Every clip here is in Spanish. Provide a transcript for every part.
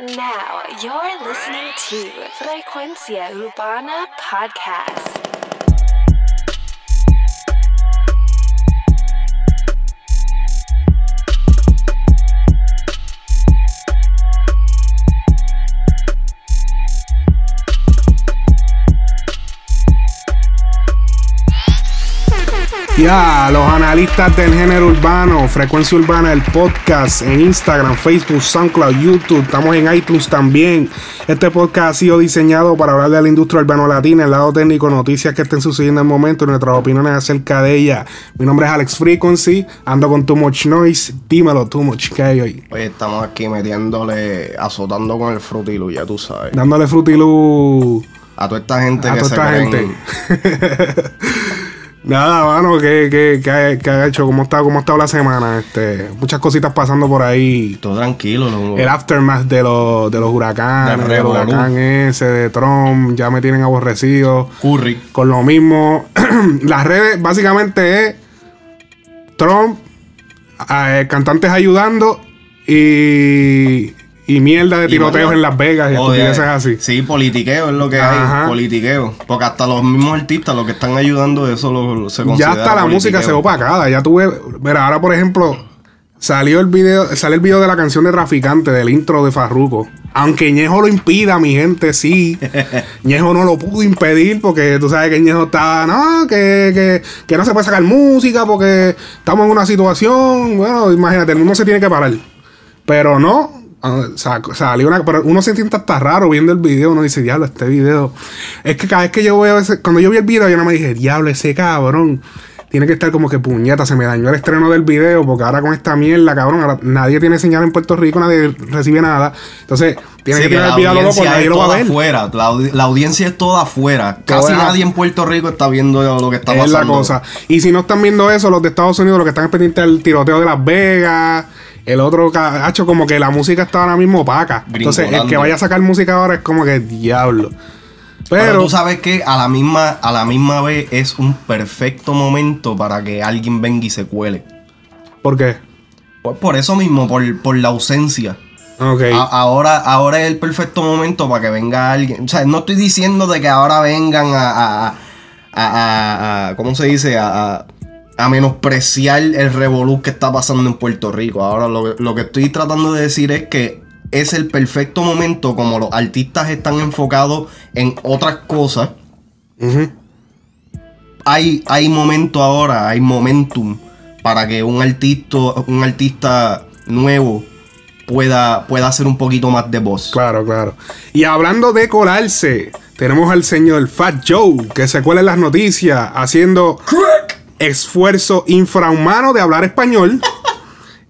Now you're listening to Frecuencia Urbana Podcast. Ya, los analistas del género urbano, Frecuencia Urbana, el podcast en Instagram, Facebook, SoundCloud, YouTube, estamos en iTunes también. Este podcast ha sido diseñado para hablar de la industria urbano latina, el lado técnico, noticias que estén sucediendo en el momento y nuestras opiniones acerca de ella. Mi nombre es Alex Frequency, ando con Too Much Noise, dímelo Too Much, ¿qué hay hoy? Oye, estamos aquí metiéndole, azotando con el frutilu, ya tú sabes. Dándole frutilú A toda esta gente a que toda se esta creen- gente. Nada, mano, ¿qué, qué, qué ha- qué ha hecho? ¿Cómo ¿Cómo ha estado la semana? Este, muchas cositas pasando por ahí. Todo tranquilo, ¿no? El aftermath de los, de los huracanes, Del revolú. huracán ese, de Trump, ya me tienen aborrecido. Curry. Con lo mismo, las redes básicamente es Trump, eh, cantantes ayudando y, y mierda de tiroteos bueno, en Las Vegas y estupideces así. Sí, politiqueo es lo que Ajá. hay. Politiqueo. Porque hasta los mismos artistas, los que están ayudando, eso lo, lo- se Ya considera hasta la música se opacada. Ya tuve. Mira, ahora por ejemplo, salió el video, sale el video de la canción de Traficante, del intro de Farruko. Aunque Ñejo lo impida, mi gente, sí. Ñejo no lo pudo impedir porque tú sabes que Ñejo está, no, que, que, que no se puede sacar música porque estamos en una situación. Bueno, imagínate, el mundo se tiene que parar. Pero no. Ah, sa- Salió una, pero uno se siente hasta raro viendo el video. Uno dice, diablo, este video. Es que cada vez que yo veo ese. Cuando yo vi el video, yo no me dije, diablo, ese cabrón. Tiene que estar como que puñeta. Se me dañó el estreno del video. Porque ahora con esta mierda, cabrón. ahora nadie tiene señal en Puerto Rico, nadie recibe nada. Entonces, tiene Sí, que la el video loco, audiencia nadie lo va a ver. afuera. La, audi- la audiencia es toda afuera. Casi nadie en Puerto Rico está viendo lo que está Es pasando. la cosa. Y si no están viendo eso, los de Estados Unidos, los que están pendientes del tiroteo de Las Vegas, el otro cacho, como que la música está ahora mismo opaca. Entonces, el que vaya a sacar música ahora es como que diablo. Pero, Pero, tú sabes que a la misma a la misma vez es un perfecto momento para que alguien venga y se cuele. ¿por qué? Pues por eso mismo, por, por la ausencia. A- ahora, ahora es el perfecto momento para que venga alguien. O sea, no estoy diciendo de que ahora vengan a. a, a- a- a- ¿Cómo se dice? A, a- menospreciar el revolú que está pasando en Puerto Rico. Ahora lo, lo que estoy tratando de decir es que es el perfecto momento, como los artistas están enfocados en otras cosas. Hay, hay momento ahora, hay momentum para que un artista, un artista nuevo pueda, pueda hacer un poquito más de voz. Claro, claro. Y hablando de colarse, tenemos al señor Fat Joe, que se cuela en las noticias haciendo esfuerzo infrahumano de hablar español.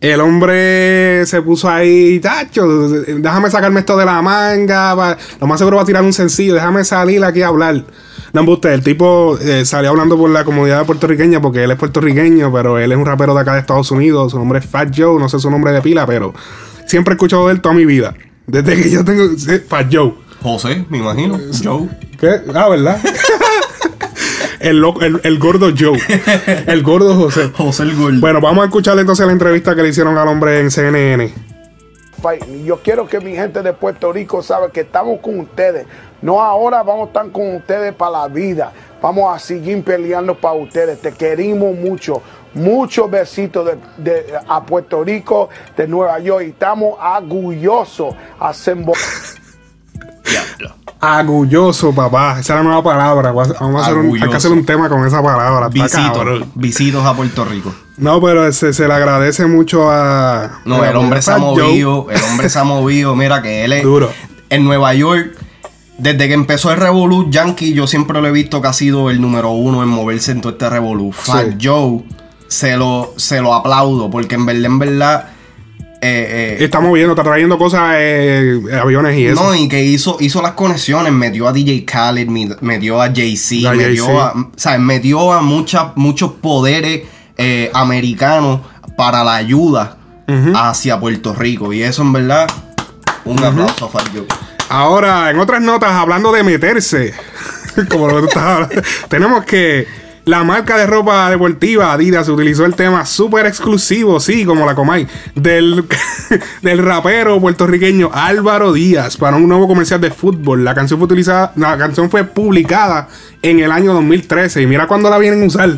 El hombre se puso ahí, tacho, déjame sacarme esto de la manga. pa- Lo más seguro va a tirar un sencillo, déjame salir aquí a hablar. No, usted, el tipo eh, salió hablando por la comunidad puertorriqueña porque él es puertorriqueño, pero él es un rapero de acá de Estados Unidos. Su nombre es Fat Joe, no sé su nombre de pila, pero siempre he escuchado de él toda mi vida. Desde que yo tengo. Fat Joe. José, me imagino. Joe. ¿Qué? Ah, ¿verdad? el, loco- el, el gordo Joe. El gordo José. José el Gordo. Bueno, vamos a escuchar entonces la entrevista que le hicieron al hombre en CNN. Yo quiero que mi gente de Puerto Rico sabe que estamos con ustedes. No ahora vamos a estar con ustedes para la vida. Vamos a seguir peleando para ustedes. Te queremos mucho. Muchos besitos de, de- a Puerto Rico, de Nueva York. Y estamos orgullosos a sembo- Agulloso, papá. Esa es la nueva palabra. Vamos a hacer un, hay que hacer un tema con esa palabra. Está Visitos, a Puerto Rico. No, pero se, se le agradece mucho a. No, el hombre se ha Joe. movido, el hombre se ha movido, mira que él es Duro. en Nueva York. Desde que empezó el Revolut Yankee, yo siempre lo he visto que ha sido el número uno en moverse en todo este Revolut. Fat Sí. Joe, se lo, se lo aplaudo, porque en verdad, en verdad, eh, eh, Está moviendo, está trayendo cosas, eh, aviones y eso. no, y que hizo, hizo las conexiones, metió a DJ Khaled, metió a Jay-Z, metió a, ¿sabes? metió a mucha- muchos poderes eh, americanos para la ayuda hacia Puerto Rico. Y eso en verdad, un aplauso a Fat Joe. Ahora, en otras notas, hablando de meterse, como lo que tú estás hablando, tenemos que La marca de ropa deportiva Adidas utilizó el tema súper exclusivo, sí, como la Comay, del, del rapero puertorriqueño Álvaro Díaz para un nuevo comercial de fútbol. La canción fue utilizada, la canción fue publicada en el año 2013 y mira cuándo la vienen a usar.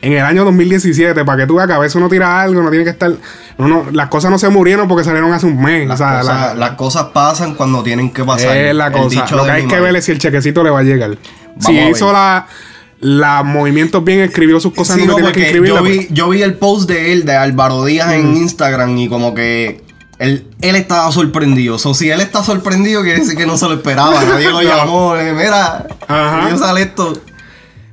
En el año 2017, para que tú a veces uno tira algo, no tiene que estar. uno- las cosas no se murieron porque salieron hace un mes. Las, o sea, cosas, la- las cosas pasan cuando tienen que pasar. es la cosa. Lo que hay que ver es si el chequecito le va a llegar. si a ver. hizo la, la movimientos bien, escribió sus cosas Sí, no, tenía que porque escribirla. yo vi, yo vi el post de él, de Álvaro Díaz en Instagram y como que él, él estaba sorprendido. O si él está sorprendido, quiere decir que no se lo esperaba. Nadie lo llamó. eh, Mira, yo sale esto.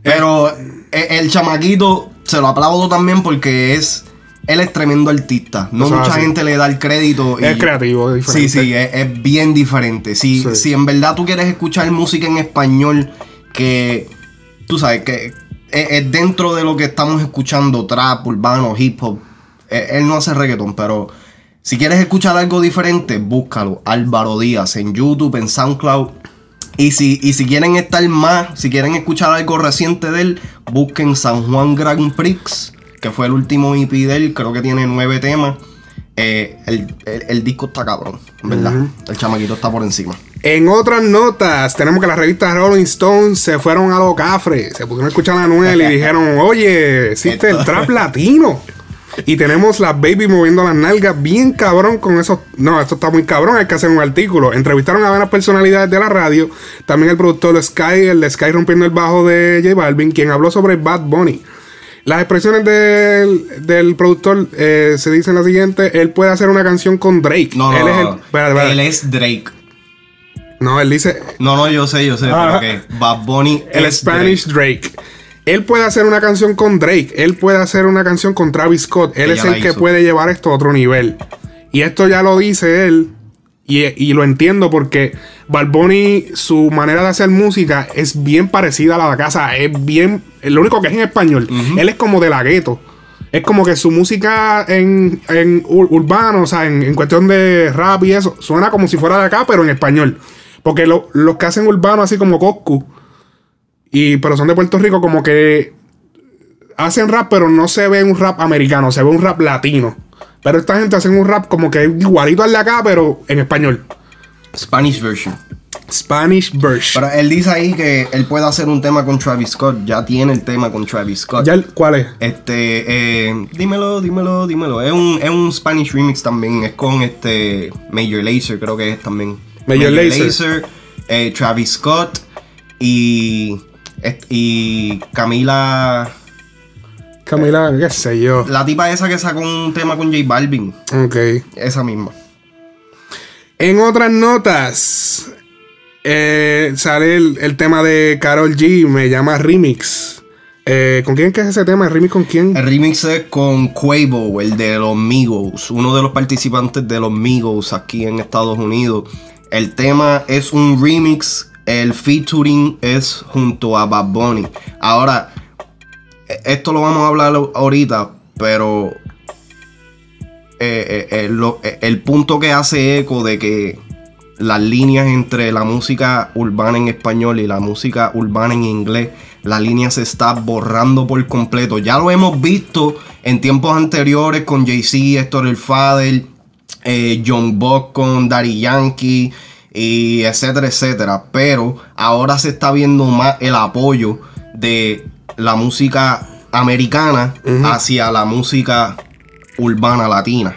Pero eh, el chamaquito se lo aplaudo también porque es... Él es tremendo artista. No mucha gente le da el crédito. Es creativo, es Sí, diferente. sí, es, es bien diferente. Si, Sí. si en verdad tú quieres escuchar música en español que, tú sabes, que es, es dentro de lo que estamos escuchando, trap, urbano, hip hop, eh, él no hace reggaeton, pero si quieres escuchar algo diferente, búscalo. Álvaro Díaz en YouTube, en SoundCloud. Y si, y si quieren estar más, si quieren escuchar algo reciente de él, busquen San Juan Grand Prix, que fue el último EP de él, creo que tiene nueve temas. Eh, el, el- el disco está cabrón, ¿verdad? El chamaquito está por encima. En otras notas, tenemos que las revistas Rolling Stone se fueron a lo cafre. Se pusieron a escuchar a Anuel y dijeron, oye, existe el trap latino. Y tenemos las baby moviendo las nalgas bien cabrón con esos... No, esto está muy cabrón, hay que hacer un artículo. Entrevistaron a varias personalidades de la radio. También el productor Sky, el de Sky rompiendo el bajo de J Balvin, quien habló sobre Bad Bunny. Las expresiones del, del productor eh, se dicen la siguiente. Él puede hacer una canción con Drake. No, no, él es el... no, él es Drake. No, él dice... No, no, yo sé, yo sé, Ah. pero que Bad Bunny El es Spanish Drake. Él puede hacer una canción con Drake. Él puede hacer una canción con Travis Scott. Él es el que puede llevar esto a otro nivel. Y esto ya lo dice él. Y, y lo entiendo porque Bad Bunny, su manera de hacer música es bien parecida a la de casa. Es bien. Lo único que es en español. Él es como de la gueto. Es como que su música en, en ur- urbano, o sea, en, en cuestión de rap y eso, suena como si fuera de acá, pero en español. Porque lo- los que hacen urbano, así como Coscu, y, pero son de Puerto Rico, como que hacen rap, pero no se ve un rap americano, se ve un rap latino. Pero esta gente hacen un rap como que igualito al de acá, pero en español. Spanish version. Spanish version. Pero él dice ahí que él puede hacer un tema con Travis Scott. Ya tiene el tema con Travis Scott. ¿Ya el- ¿Cuál es? Este, eh, dímelo, dímelo, dímelo. Es un, es un Spanish remix también. Es con este Major Lazer, creo que es también. Major Lazer. eh, Travis Scott y, y Camila. Camila, qué sé yo. La tipa esa que sacó un tema con J Balvin. Ok. Esa misma. En otras notas, eh, sale el, el tema de Carol G, me llama Remix. Eh, ¿Con quién que es ese tema? ¿El remix con quién? El remix es con Quavo, el de los Migos, uno de los participantes de los Migos aquí en Estados Unidos. El tema es un remix, el featuring es junto a Bad Bunny. Ahora, e- esto lo vamos a hablar ahorita, pero eh, eh, eh, el punto que hace eco de que las líneas entre la música urbana en español y la música urbana en inglés, la línea se está borrando por completo. Ya lo hemos visto en tiempos anteriores con Jay-Z, Héctor el Fader, John Buck con Daddy Yankee, y etcétera, etcétera. Pero ahora se está viendo más el apoyo de la música americana hacia la música urbana latina.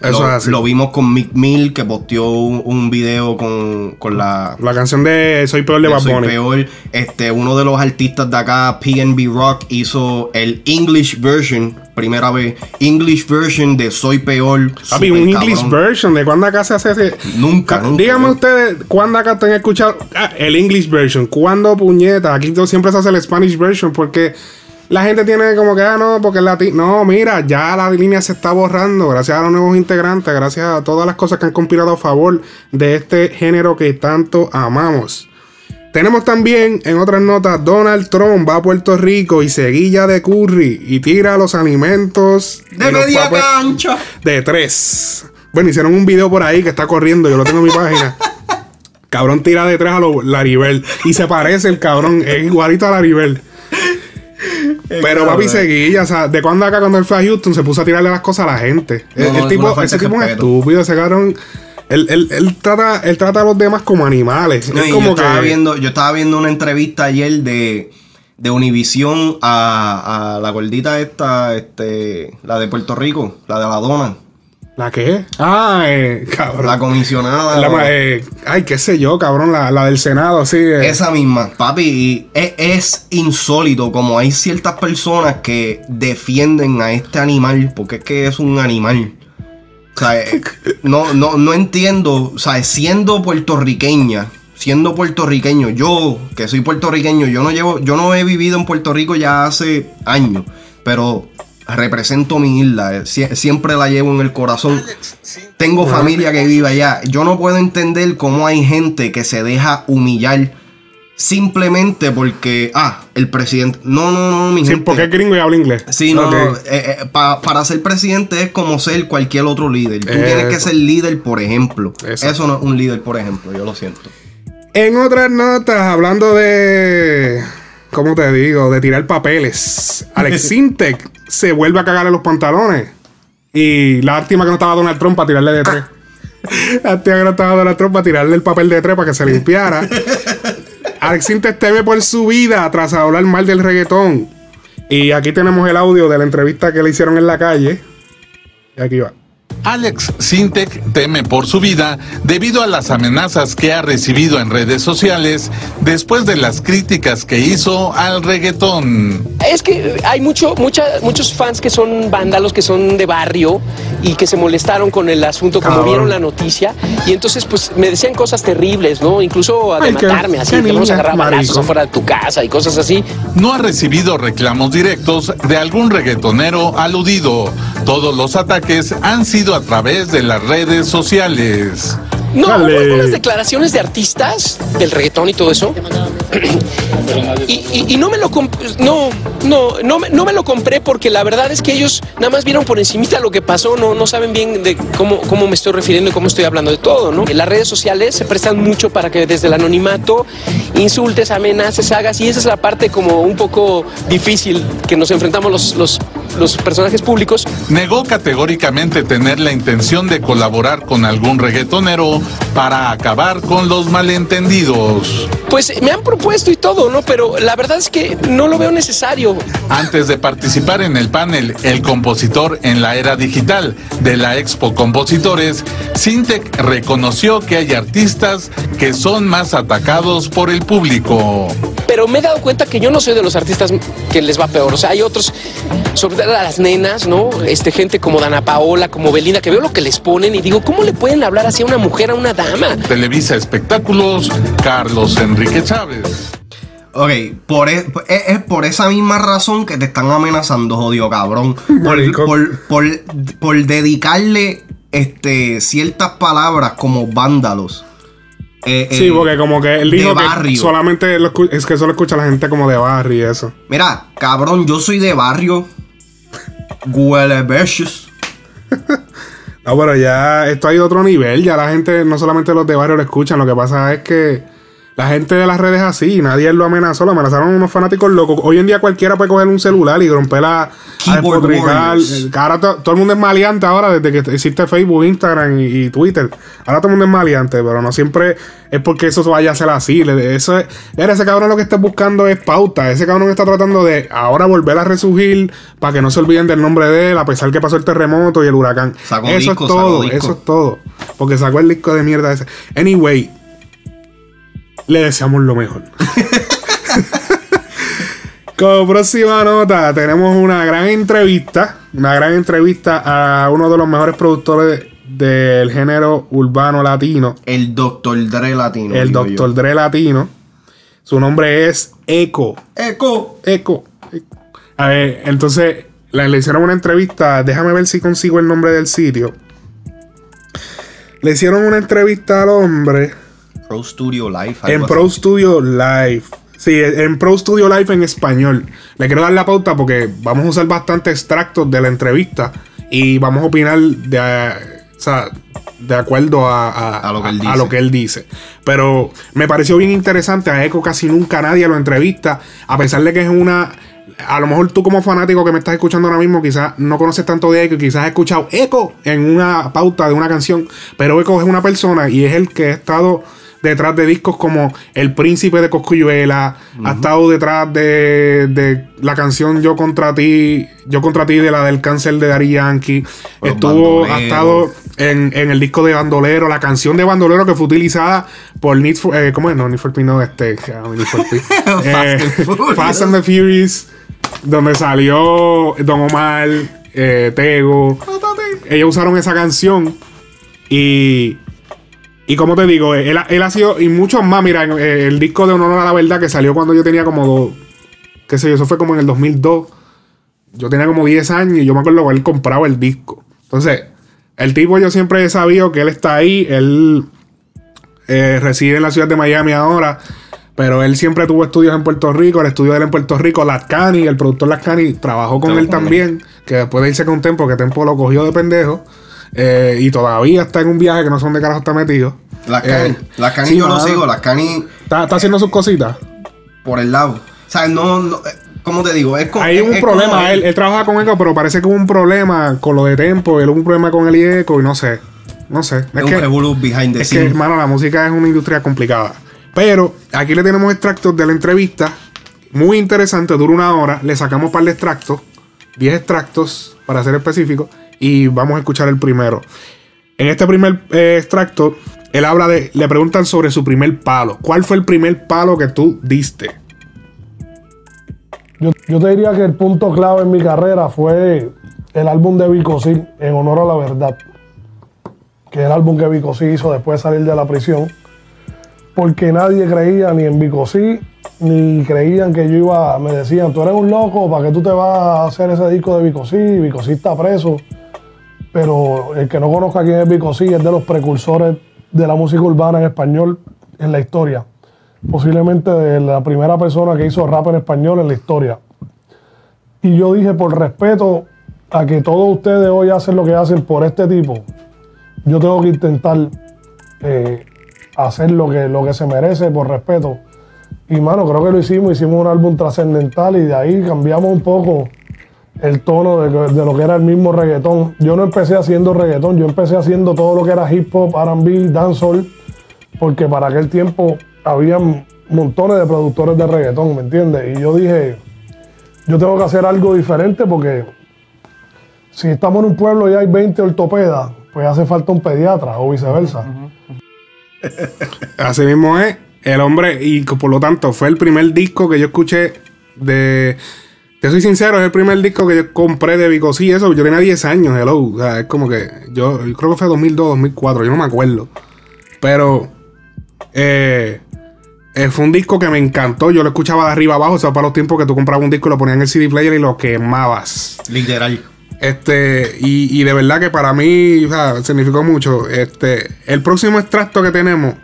Eso lo, es así. lo vimos con Mick Mill que posteó un, un video con, con la La canción de Soy Peor de de Bad Soy. Peor. Este, uno de los artistas de acá, PNB Rock, hizo el English version, primera vez, English version de Soy Peor. Papi, un English cabrón. version. ¿De cuándo acá se hace ese? Nunca, Ca- nunca, Díganme ustedes, ¿cuándo acá te han escuchado ah, el English version? ¿Cuándo puñeta? Aquí siempre se hace el Spanish version porque la gente tiene como que, ah, no, porque el latino. No, mira, ya la línea se está borrando gracias a los nuevos integrantes, gracias a todas las cosas que han conspirado a favor de este género que tanto amamos. Tenemos también en otras notas, Donald Trump va a Puerto Rico y se guilla de curry y tira los alimentos De media cancha. de tres. Bueno, hicieron un video por ahí que está corriendo, yo lo tengo en mi página. Cabrón tira de tres a lo Laribel. Y se parece el cabrón, es igualito a Laribel. Pero papi seguía, o sea, de cuando acá cuando él fue a Houston se puso a tirarle las cosas a la gente. No, el, el tipo, ese tipo es respeto. estúpido, ese cabrón. Él, él- él trata, él trata a los demás como animales. No, es y como yo, estaba que. viendo, yo estaba viendo una entrevista ayer de, de Univision a, a la gordita esta, este, la de Puerto Rico, la de la dona, ¿La qué? Ah, eh, cabrón. la comisionada. La eh, ay, qué sé yo, cabrón, la, la del Senado, sí. eh. Esa misma, papi, y es, es insólito como hay ciertas personas que defienden a este animal, porque es que es un animal. O sea, eh, no, no, no entiendo, o sea, siendo puertorriqueña, siendo puertorriqueño, yo que soy puertorriqueño, yo no llevo, yo no he vivido en Puerto Rico ya hace años, pero represento mi isla, eh, sie- siempre la llevo en el corazón. Tengo familia que vive allá. Yo no puedo entender cómo hay gente que se deja humillar simplemente porque, ah, el presidente. No, no, no, mi Sí, gente. porque es gringo y habla inglés. Sí, no, Ok. no. eh, eh, pa- para ser presidente es como ser cualquier otro líder. Tú tienes que ser líder, por ejemplo. Eso. Eso no es un líder, por ejemplo. Yo lo siento. En otras notas, hablando de. ¿Cómo te digo? De tirar papeles. Alex Sintek se vuelve a cagarle los pantalones. Y lástima que no estaba Donald Trump para tirarle de tres. Lástima que no estaba Donald Trump para tirarle el papel de tres para que se limpiara. Alex Sintek teme por su vida tras hablar mal del reggaetón. Y aquí tenemos el audio de la entrevista que le hicieron en la calle. Y aquí va. Alex Sintek teme por su vida debido a las amenazas que ha recibido en redes sociales después de las críticas que hizo al reggaetón. Es que hay mucho, mucha- muchos fans que son vándalos, que son de barrio y que se molestaron con el asunto, como Cabrón. vieron la noticia. Y entonces, pues, me decían cosas terribles, ¿no? Incluso de Ay, qué- matarme, así, qué que vamos a agarrar balazos afuera de tu casa y cosas así. No ha recibido reclamos directos de algún reggaetonero aludido. Todos los ataques han sido a través de las redes sociales. No, Dale. hubo algunas declaraciones de artistas del reggaetón y todo eso. Y, y- y no me lo comp- no, no, no me, no me lo compré porque la verdad es que ellos nada más vieron por encimita lo que pasó, no, no saben bien de cómo, cómo me estoy refiriendo y cómo estoy hablando de todo, ¿no? Las redes sociales se prestan mucho para que desde el anonimato insultes, amenaces, hagas, y esa es la parte como un poco difícil que nos enfrentamos los, los, los personajes públicos Negó categóricamente tener la intención de colaborar con algún reggaetonero para acabar con los malentendidos. Pues me han propuesto y todo, ¿no? Pero la verdad es que no lo veo necesario. Antes de participar en el panel El compositor en la era digital de la Expo Compositores, Sintec reconoció que hay artistas que son más atacados por el público. Pero me he dado cuenta que yo no soy de los artistas que les va peor. O sea, hay otros, sobre a las nenas, ¿no? Este, gente como Dana Paola, como Belinda, que veo lo que les ponen y digo, ¿cómo le pueden hablar así a una mujer, a una dama? Televisa Espectáculos, Carlos Enrique Chávez. Ok, por e- es, es por esa misma razón que te están amenazando, jodido cabrón. Por, por, por, por dedicarle este, ciertas palabras como vándalos. Eh, Sí, eh, porque como que él de dijo que barrio. solamente lo es que solo escucha a la gente como de barrio y eso. Mira, cabrón, yo soy de barrio. Huele beches. No, pero ya esto ha ido a otro nivel. Ya la gente, no solamente los de barrio lo escuchan. Lo que pasa es que la gente de las redes así. Nadie lo amenazó. Lo amenazaron unos fanáticos locos. Hoy en día cualquiera puede coger un celular y romper la. Ahora to- todo el mundo es maleante ahora desde que existe Facebook, Instagram y, y Twitter. Ahora todo el mundo es maleante, pero no siempre es porque eso vaya a ser así. Eso es, ese cabrón lo que está buscando es pauta. Ese cabrón está tratando de ahora volver a resurgir para que no se olviden del nombre de él, a pesar que pasó el terremoto y el huracán. Sacó eso disco, es todo, eso es todo. Porque sacó el disco de mierda ese. Anyway, le deseamos lo mejor. Como próxima nota, tenemos una gran entrevista. Una gran entrevista a uno de los mejores productores del género urbano latino. El doctor Dre latino. el yo. Dre latino. Su nombre es Eco. Eco. Eco. Eco. A ver, entonces le, le hicieron una entrevista. Déjame ver si consigo el nombre del sitio. Le hicieron una entrevista al hombre Pro Studio Live. en así. Pro Studio Live. Sí, en Pro Studio Live en español. Le quiero dar la pauta porque vamos a usar bastante extractos de la entrevista y vamos a opinar de, o sea, de acuerdo a, a- A lo que él dice. a lo que él dice. Pero me pareció bien interesante. A Eco casi nunca nadie lo entrevista. A pesar de que es una a lo mejor tú como fanático que me estás escuchando ahora mismo, quizás no conoces tanto de Echo y quizás has escuchado Echo en una pauta de una canción, pero Echo es una persona y es el que ha estado detrás de discos como El Príncipe de Coscuyuela, ha estado detrás de, de la canción Yo contra ti, Yo contra ti de la del cáncer de Dari Yankee, Los estuvo, ha estado en, en el disco de Bandolero, la canción de Bandolero que fue utilizada por Need for, eh, ¿cómo es? No, Need for Speed, no, este, ah, Need for Speed. Eh. Fast and the Furious, donde salió Don Omar, eh, Tego. Ellos usaron esa canción y... Y como te digo, él, él ha sido, y muchos más, mira, eh, el disco de Honor a la Verdad que salió cuando yo tenía como, dos, qué sé yo, eso fue como en el 2002. Yo tenía como 10 años y yo me acuerdo que él compraba el disco. Entonces, el tipo yo siempre he sabido que él está ahí, él eh, reside en la ciudad de Miami ahora, pero él siempre tuvo estudios en Puerto Rico, el estudio de él en Puerto Rico, Lascani, el productor Lascani, trabajó con él también, que después de irse con Tempo, que Tempo lo cogió de pendejo, eh, y todavía está en un viaje que no sé dónde carajo está metido. Las Cani, Eh, las Cani sí, yo lo mano. sigo, las Cani Está, está haciendo sus cositas. por el lado. O sea, no, no eh, ¿cómo te digo? Es como, Hay es- un es problema, él, él trabaja con Echo, pero parece que hubo un problema con lo de Tempo, él hubo un problema con el y Echo, y no sé. No sé. es un revolú behind the Es que, hermano, la música es una industria complicada. Pero aquí le tenemos extractos de la entrevista. Muy interesante, dura una hora. Le sacamos un par de extractos. 10 extractos, para ser específico. Y vamos a escuchar el primero. En este primer eh, extracto, él habla de. Le preguntan sobre su primer palo. ¿Cuál fue el primer palo que tú diste? Yo, yo te diría que el punto clave en mi carrera fue el álbum de Vico Sí, en honor a la verdad. Que es el álbum que Vico Sí hizo después de salir de la prisión. Porque nadie creía ni en Vico Sí, ni creían que yo iba. Me decían, tú eres un loco, ¿para qué tú te vas a hacer ese disco de Vico Sí? Vico Sí está preso. Pero el que no conozca quién es Vico Sí es de los precursores de la música urbana en español en la historia posiblemente de la primera persona que hizo rap en español en la historia. Y yo dije, por respeto a que todos ustedes hoy hacen lo que hacen por este tipo, yo tengo que intentar eh, hacer lo que, lo que se merece por respeto. Y mano, creo que lo hicimos, hicimos un álbum trascendental y de ahí cambiamos un poco el tono de, lo que era el mismo reggaetón. Yo no empecé haciendo reggaetón, yo empecé haciendo todo lo que era hip hop, RB, dancehall, porque para aquel tiempo había montones de productores de reggaetón, ¿me entiendes? Y yo dije, yo tengo que hacer algo diferente porque si estamos en un pueblo y hay 20 ortopedas, pues hace falta un pediatra o viceversa. Así mismo es. El hombre, y por lo tanto, fue el primer disco que yo escuché de. Te soy sincero, es el primer disco que yo compré de Vico. Sí, eso, yo tenía 10 años, hello. O sea, es como que. Yo, yo creo que fue 2002, 2004, yo no me acuerdo. Pero. Eh, eh, fue un disco que me encantó. Yo lo escuchaba de arriba abajo. O sea, para los tiempos que tú comprabas un disco y lo ponías en el CD player y lo quemabas. Literal. Este, y, y de verdad que para mí, o sea, significó mucho. Este, el próximo extracto que tenemos,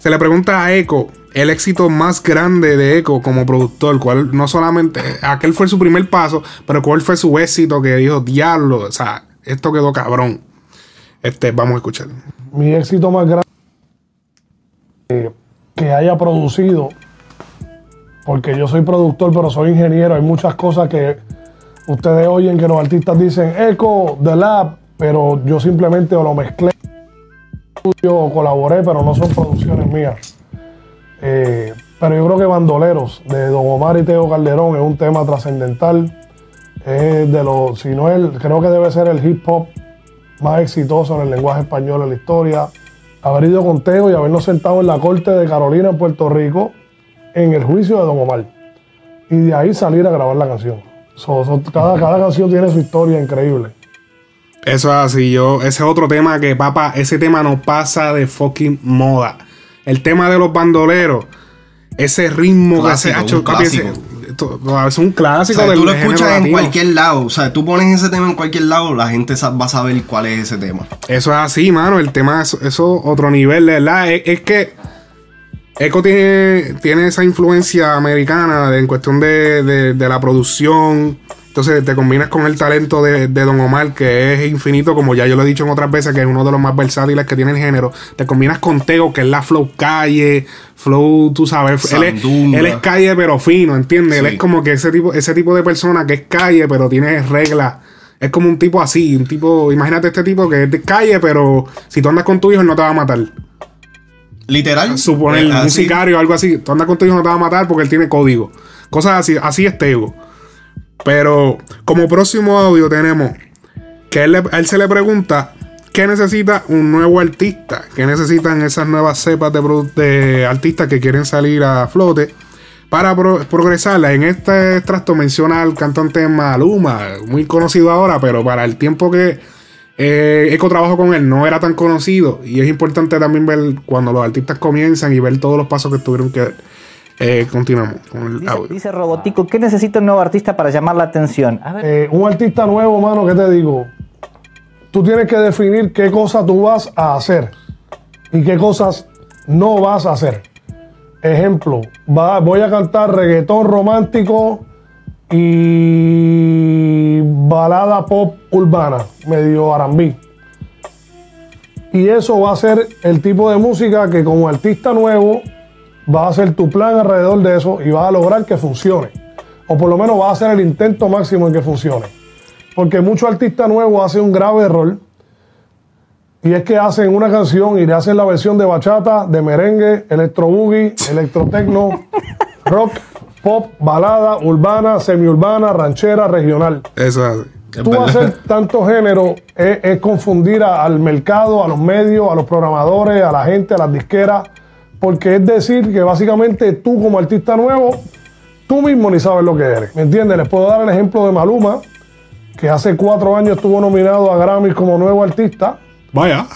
se le pregunta a Echo el éxito más grande de Echo como productor, cuál no solamente, aquel fue su primer paso, pero cuál fue su éxito que dijo, diablo, o sea, esto quedó cabrón. Este, vamos a escuchar. Mi éxito más grande que haya producido, porque yo soy productor, pero soy ingeniero, hay muchas cosas que ustedes oyen que los artistas dicen Echo, The Lab, pero yo simplemente lo mezclé o colaboré, pero no son producciones mías. Eh, pero yo creo que Bandoleros de Don Omar y Teo Calderón es un tema trascendental. De los, si no creo que debe ser el hip hop más exitoso en el lenguaje español en la historia. Haber ido con Teo y habernos sentado en la corte de Carolina en Puerto Rico en el juicio de Don Omar. Y de ahí salir a grabar la canción. Cada, cada canción tiene su historia increíble. Eso es así, yo, ese es otro tema que, papá, ese tema no pasa de fucking moda. El tema de los bandoleros, ese ritmo Clásico, que se ha hecho, un papi, ese- clásico. esto- es un O clásico sea, del tú lo escuchas en latino. cualquier lado. O sea, tú pones ese tema en cualquier lado, la gente va a saber cuál es ese tema. Eso es así, mano. El tema es eso otro nivel, de verdad. Es, es que Echo tiene, tiene esa influencia americana de- en cuestión de, de- de la producción. Entonces te combinas con el talento de, de Don Omar, que es infinito, como ya yo lo he dicho en otras veces, que es uno de los más versátiles que tiene el género. Te combinas con Tego, que es la flow calle, flow, tú sabes. Él es, Sandunga. él es calle, pero fino, ¿entiendes? Él es como que ese tipo, ese tipo de persona que es calle, pero tiene reglas. Es como un tipo así, un tipo, imagínate este tipo que es de calle, pero si tú andas con tu hijo, él no te va a matar. Literal. Suponer eh, un sicario o algo así. Tú andas con tu hijo, no te va a matar porque él tiene código. Cosas así, así es Tego. Pero como próximo audio tenemos que él, él se le pregunta qué necesita un nuevo artista, qué necesitan esas nuevas cepas de, artistas que quieren salir a flote para pro- progresarla. En este extracto menciona al cantante Maluma, muy conocido ahora, pero para el tiempo que eh, Eco trabajó con él no era tan conocido. Y es importante también ver cuando los artistas comienzan y ver todos los pasos que tuvieron que eh, continuamos con el Dice, audio. dice Robotico, ¿qué necesita un nuevo artista para llamar la atención? A ver, Eh, un artista nuevo, mano, ¿qué te digo? Tú tienes que definir qué cosas tú vas a hacer y qué cosas no vas a hacer. Ejemplo, va- voy a cantar reggaetón romántico y balada pop urbana, medio arambí. Y eso va a ser el tipo de música que como artista nuevo vas a hacer tu plan alrededor de eso y vas a lograr que funcione. O por lo menos vas a hacer el intento máximo en que funcione. Porque muchos artistas nuevos hacen un grave error. Y es que hacen una canción y le hacen la versión de bachata, de merengue, electro boogie, electrotecno, rock, pop, balada, urbana, semiurbana, ranchera, regional. Eso es así. Tú hacer tanto género es, es confundir a- al mercado, a los medios, a los programadores, a la gente, a las disqueras, porque es decir que básicamente tú como artista nuevo, tú mismo ni sabes lo que eres. ¿Me entiendes? Les puedo dar el ejemplo de Maluma, que hace cuatro años estuvo nominado a Grammy como nuevo artista, Vaya.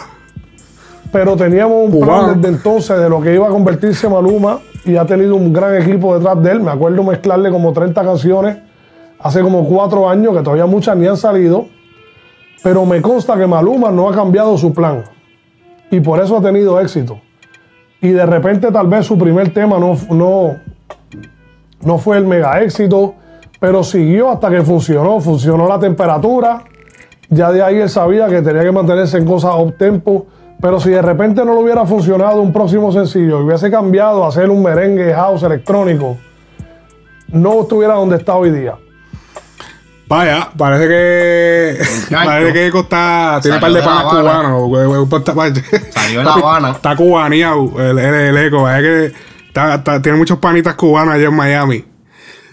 pero teníamos un plan Cubano. desde entonces de lo que iba a convertirse Maluma y ha tenido un gran equipo detrás de él. Me acuerdo mezclarle como 30 canciones hace como cuatro años, que todavía muchas ni han salido, pero me consta que Maluma no ha cambiado su plan y por eso ha tenido éxito. Y de repente tal vez su primer tema no, no, no fue el mega éxito, pero siguió hasta que funcionó, funcionó la temperatura, ya de ahí él sabía que tenía que mantenerse en cosas up tempo. Pero si de repente no le hubiera funcionado un próximo sencillo y hubiese cambiado a hacer un merengue house electrónico, no estuviera donde está hoy día. Vaya, parece que. parece que Eco está. Tiene un par de panas cubanos. Salió de La Habana. Está cubaneado el, el, el Eco. Parece que está- está- tiene muchos panitas cubanos allá en Miami.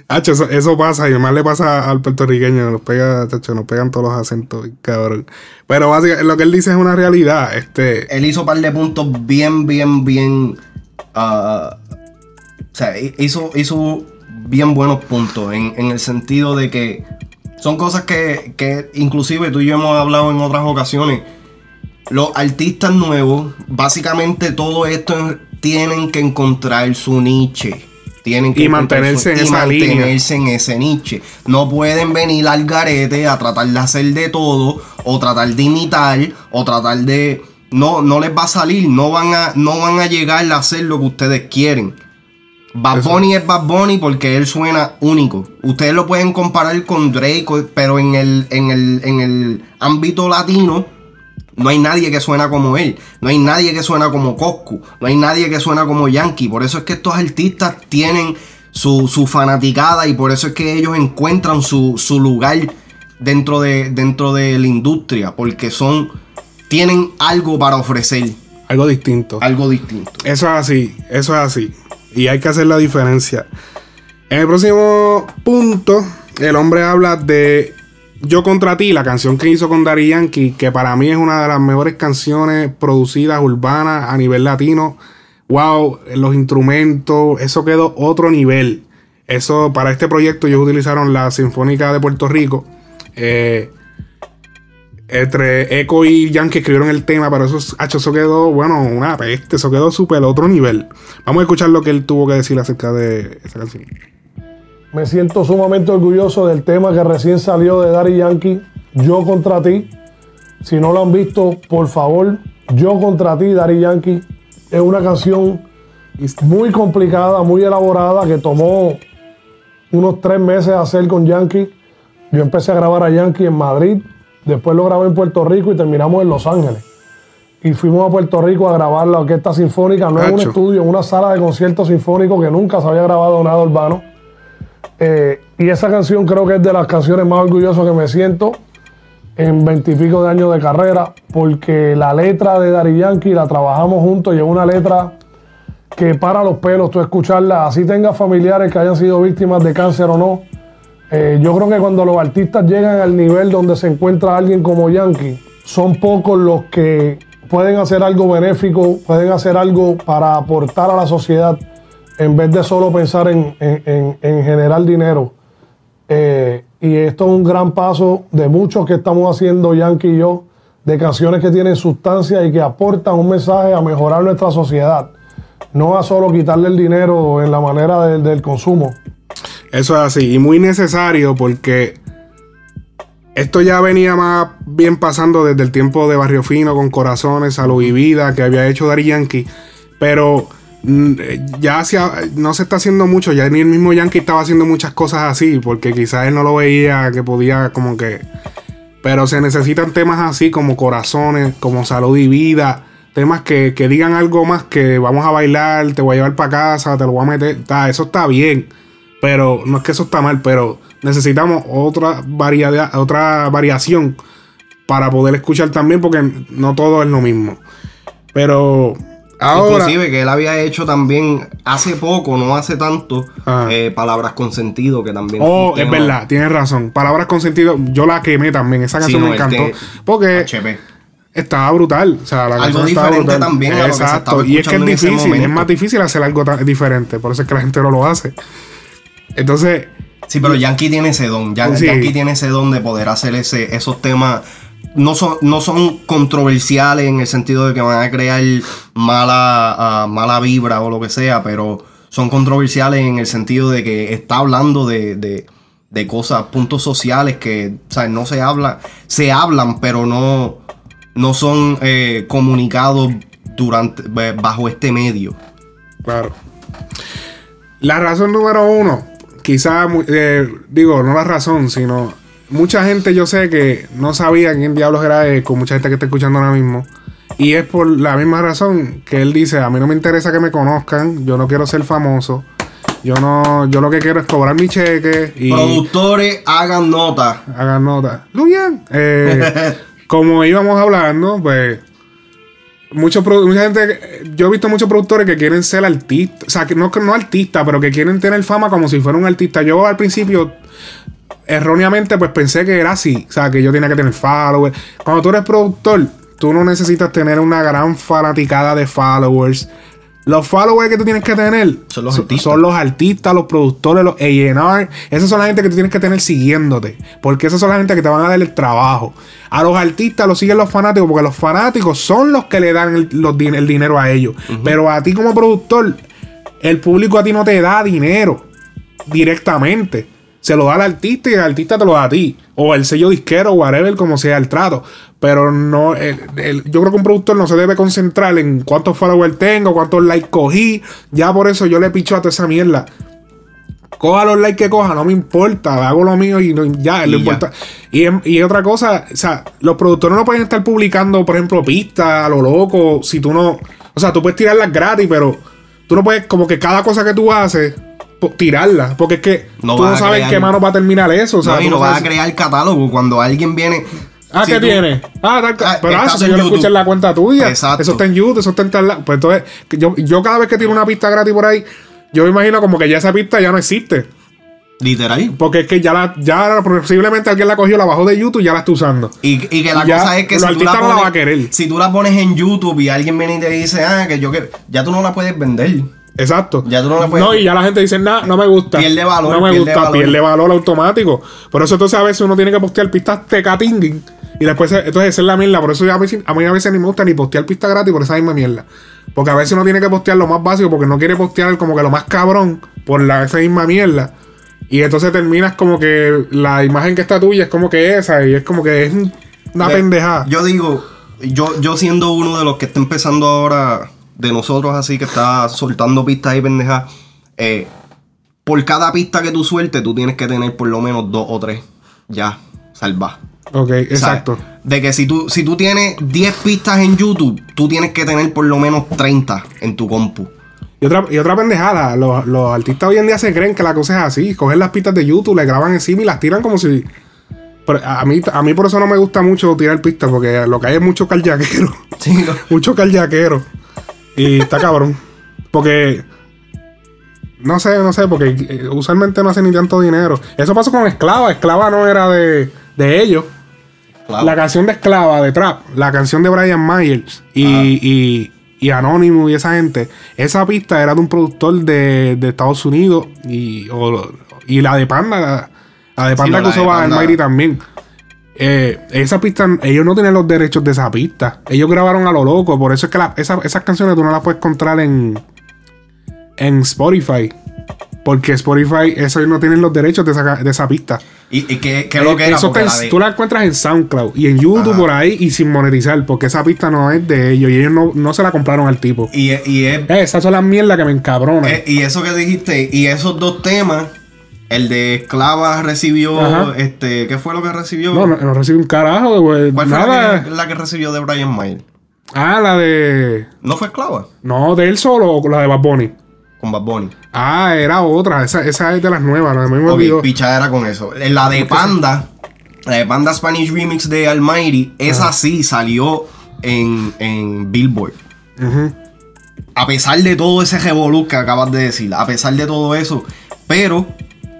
Hacho, eso, eso pasa y más le pasa al puertorriqueño. Nos pega, nos pegan todos los acentos, cabrón. Pero básicamente lo que él dice es una realidad. Este. Él hizo un par de puntos bien, bien, bien. ah, o sea, hi- hizo, hizo bien buenos puntos en, en el sentido de que son cosas que, que inclusive tú y yo hemos hablado en otras ocasiones. Los artistas nuevos, básicamente todo esto tienen que encontrar su niche. Tienen que Y encontrar mantenerse en y esa línea. mantenerse en ese niche. No pueden venir al garete a tratar de hacer de todo, o tratar de imitar, o tratar de. No, no les va a salir, no van a, no van a llegar a hacer lo que ustedes quieren. Bad Eso. Bunny es Bad Bunny porque él suena único. Ustedes lo pueden comparar con Drake, pero en el, en el, en el ámbito latino, no hay nadie que suena como él. No hay nadie que suena como Coscu. No hay nadie que suena como Yankee. Por eso es que estos artistas tienen su, su fanaticada y por eso es que ellos encuentran su, su lugar dentro de, dentro de la industria. Porque son. Tienen algo para ofrecer. Algo distinto. Algo distinto. Eso es así, eso es así. Y hay que hacer la diferencia. En el próximo punto, el hombre habla de Yo contra ti, la canción que hizo con Daddy Yankee, que para mí es una de las mejores canciones producidas urbanas a nivel latino. Wow, los instrumentos, eso quedó otro nivel. Eso, para este proyecto, ellos utilizaron la Sinfónica de Puerto Rico. Eh, entre Echo y Yankee escribieron el tema, pero eso, hacho, eso quedó, bueno, una peste, eso quedó súper otro nivel. Vamos a escuchar lo que él tuvo que decir acerca de esa canción. Me siento sumamente orgulloso del tema que recién salió de Daddy Yankee, Yo contra ti. Si no lo han visto, por favor, Yo contra ti, Daddy Yankee. Es una canción muy complicada, muy elaborada, que tomó unos tres meses hacer con Yankee, Yo empecé a grabar a Yankee en Madrid, después lo grabé en Puerto Rico y terminamos en Los Ángeles. Y fuimos a Puerto Rico a grabar la orquesta sinfónica, no en un estudio, en una sala de conciertos sinfónicos que nunca se había grabado nada urbano. Eh, y esa canción creo que es de las canciones más orgullosas que me siento en veintipico de años de carrera, porque la letra de Dari Yankee la trabajamos juntos y es una letra que para los pelos tú escucharla, así tengas familiares que hayan sido víctimas de cáncer o no. Eh, yo creo que cuando los artistas llegan al nivel donde se encuentra alguien como Yankee, son pocos los que pueden hacer algo benéfico, pueden hacer algo para aportar a la sociedad en vez de solo pensar en, en- en- en generar dinero. Eh, y esto es un gran paso de muchos que estamos haciendo Yankee y yo, de canciones que tienen sustancia y que aportan un mensaje a mejorar nuestra sociedad. No a solo quitarle el dinero en la manera del consumo. Eso es así. Y muy necesario porque esto ya venía más bien pasando desde el tiempo de Barrio Fino con Corazones, Salud y Vida que había hecho Daddy Yankee. Pero mm, eh, ya hacia, no se está haciendo mucho. Ya ni el mismo Yankee estaba haciendo muchas cosas así porque quizás él no lo veía que podía como que... Pero se necesitan temas así como Corazones, como Salud y Vida. Temas que, que digan algo más que vamos a bailar, te voy a llevar para casa, te lo voy a meter. Ta, eso está bien. Pero no es que eso está mal, pero necesitamos otra, variedad, otra variación para poder escuchar también, porque no todo es lo mismo. Pero ahora. Inclusive que él había hecho también hace poco, no hace tanto, Ah. eh, palabras con sentido, que también. Oh, es verdad, tienes razón. Palabras con sentido, yo la quemé también. Esa Sí, canción no, me encantó. Porque HP. estaba brutal. O sea, la Algo canción diferente brutal. también a lo que se Exacto. estaba y es que es difícil, es más difícil hacer algo tan diferente. Por eso es que la gente no lo hace. Entonces, Sí, pero Yankee tiene ese don. Yan- Sí. Yankee tiene ese don de poder hacer ese, esos temas. No son, no son controversiales en el sentido de que van a crear mala, ah, mala vibra o lo que sea, pero son controversiales en el sentido de que está hablando de, de- de cosas, puntos sociales que o sea, no se habla, se hablan, pero no, no son eh, comunicados durante, bajo este medio. Claro. La razón número uno, quizá, eh, digo, no la razón, sino mucha gente yo sé que no sabía quién diablos era Eco, mucha gente que está escuchando ahora mismo. Y es por la misma razón que él dice, a mí no me interesa que me conozcan, yo no quiero ser famoso, yo no, yo lo que quiero es cobrar mi cheque y Productores, hagan nota. hagan nota. Luyan, eh, como íbamos hablando, pues muchos produ- mucha gente, yo he visto muchos productores que quieren ser artistas, o sea, que no, no artistas, pero que quieren tener fama como si fuera un artista. Yo al principio, erróneamente, pues pensé que era así, o sea, que yo tenía que tener followers. Cuando tú eres productor, tú no necesitas tener una gran fanaticada de followers. Los followers que tú tienes que tener Son los artistas. son los artistas, los productores, los A&R. Esas son la gente que tú tienes que tener siguiéndote. Porque esas son la gente que te van a dar el trabajo. A los artistas los siguen los fanáticos porque los fanáticos son los que le dan el, los el dinero a ellos. Pero a ti como productor, el público a ti no te da dinero directamente. Se lo da al artista y el artista te lo da a ti. O el sello disquero, whatever, como sea el trato. Pero no, el- el- yo creo que un productor no se debe concentrar en cuántos followers tengo, cuántos likes cogí. Ya por eso yo le picho a toda esa mierda. Coja los likes que coja, no me importa, hago lo mío y no- ya, Y lo ya. importa. Y, y otra cosa, o sea, los productores no pueden estar publicando, por ejemplo, pistas a lo loco, si tú no, o sea, tú puedes tirarlas gratis, pero tú no puedes, como que cada cosa que tú haces, tirarla, porque es que No tú no sabes crear- qué mano va a terminar eso, o sea, no, y no vas a crear catálogo cuando alguien viene. Ah, Si ¿qué tú- tiene? Ah, tal- Ah, pero ah, en yo lo escuché en la cuenta tuya. Exacto. Eso está en YouTube, eso está en tal. Pues entonces, yo, yo cada vez que tiro una pista gratis por ahí, yo me imagino como que ya esa pista ya no existe. Literal. Porque es que ya la, ya posiblemente alguien la cogió, la bajó de YouTube y ya la está usando. Y, y que la Ya, cosa es que si tú, la artistas no la pones, va a querer. si tú la pones en YouTube y alguien viene y te dice, ah, que yo que ya tú no la puedes vender. Exacto. Ya tú no la puedes- No, y ya la gente dice, nah, no me gusta. Pierde valor, No me pierde gusta, valor. pierde valor automático. Por eso entonces a veces uno tiene que postear pistas tecatinguin. Y después, entonces esa es la mierda. Por eso a, mí, a mí a veces ni me gusta ni postear pistas gratis por esa misma mierda. Porque a veces uno tiene que postear lo más básico porque no quiere postear como que lo más cabrón por la, esa misma mierda. Y entonces terminas como que la imagen que está tuya es como que esa y es como que es un- una pendejada. Yo digo, yo, yo siendo uno de los que está empezando ahora, de nosotros así, que está soltando pistas y pendejadas, eh, por cada pista que tú sueltes, tú tienes que tener por lo menos dos o tres. ya, salva. Ok, ¿Sabes? exacto. De que si tú, si tú tienes 10 pistas en YouTube, tú tienes que tener por lo menos 30 en tu compu. Y otra, y otra pendejada, los, los artistas hoy en día se creen que la cosa es así. Cogen las pistas de YouTube, le graban encima y las tiran como si. Pero a mí, a mí por eso no me gusta mucho tirar pistas, porque lo que hay es mucho carjaquero. Sí, no. mucho carjaquero. Y está cabrón. Porque. No sé, no sé, porque eh, usualmente no hacen ni tanto dinero. Eso pasó con Esclava. Esclava no era de, de ellos. Claro. La canción de Esclava, de Trap, la canción de Brian Myers y, y, y Anonymous y esa gente, esa pista era de un productor de, de Estados Unidos y, o- y la de Panda, la, de Panda que usó. Almighty también. Eh, esa pista, ellos no tienen los derechos de esa pista. Ellos grabaron a lo loco. Por eso es que la- esa- esas canciones tú no las puedes encontrar en, en Spotify. Porque Spotify, esos no tienen los derechos de esa, de esa pista. ¿Y, y qué, qué es lo que Eh, era? eso la de- Tú la encuentras en SoundCloud y en YouTube Ajá. por ahí y sin monetizar, porque esa pista no es de ellos y ellos no, no se la compraron al tipo. y, y es Eh, esas son las mierdas que me encabronan. Eh, y eso que dijiste, y esos dos temas, el de esclava recibió, Ajá. este, ¿qué fue lo que recibió? no, no, no recibe un carajo, güey. ¿Cuál fue Nada. la que, la que recibió de Brian Mayer? Ah, la de. ¿No fue esclava? No, de él solo o la de Bad Bunny. Con Bad Bunny. Ah, era otra. Esa, esa es de las nuevas. No, a mí me Ok, olvidó. pichadera con eso. La de Panda, la de Panda Spanish Remix de Almighty, esa sí salió en, en Billboard. A pesar de todo ese revolú que acabas de decir, a pesar de todo eso, pero,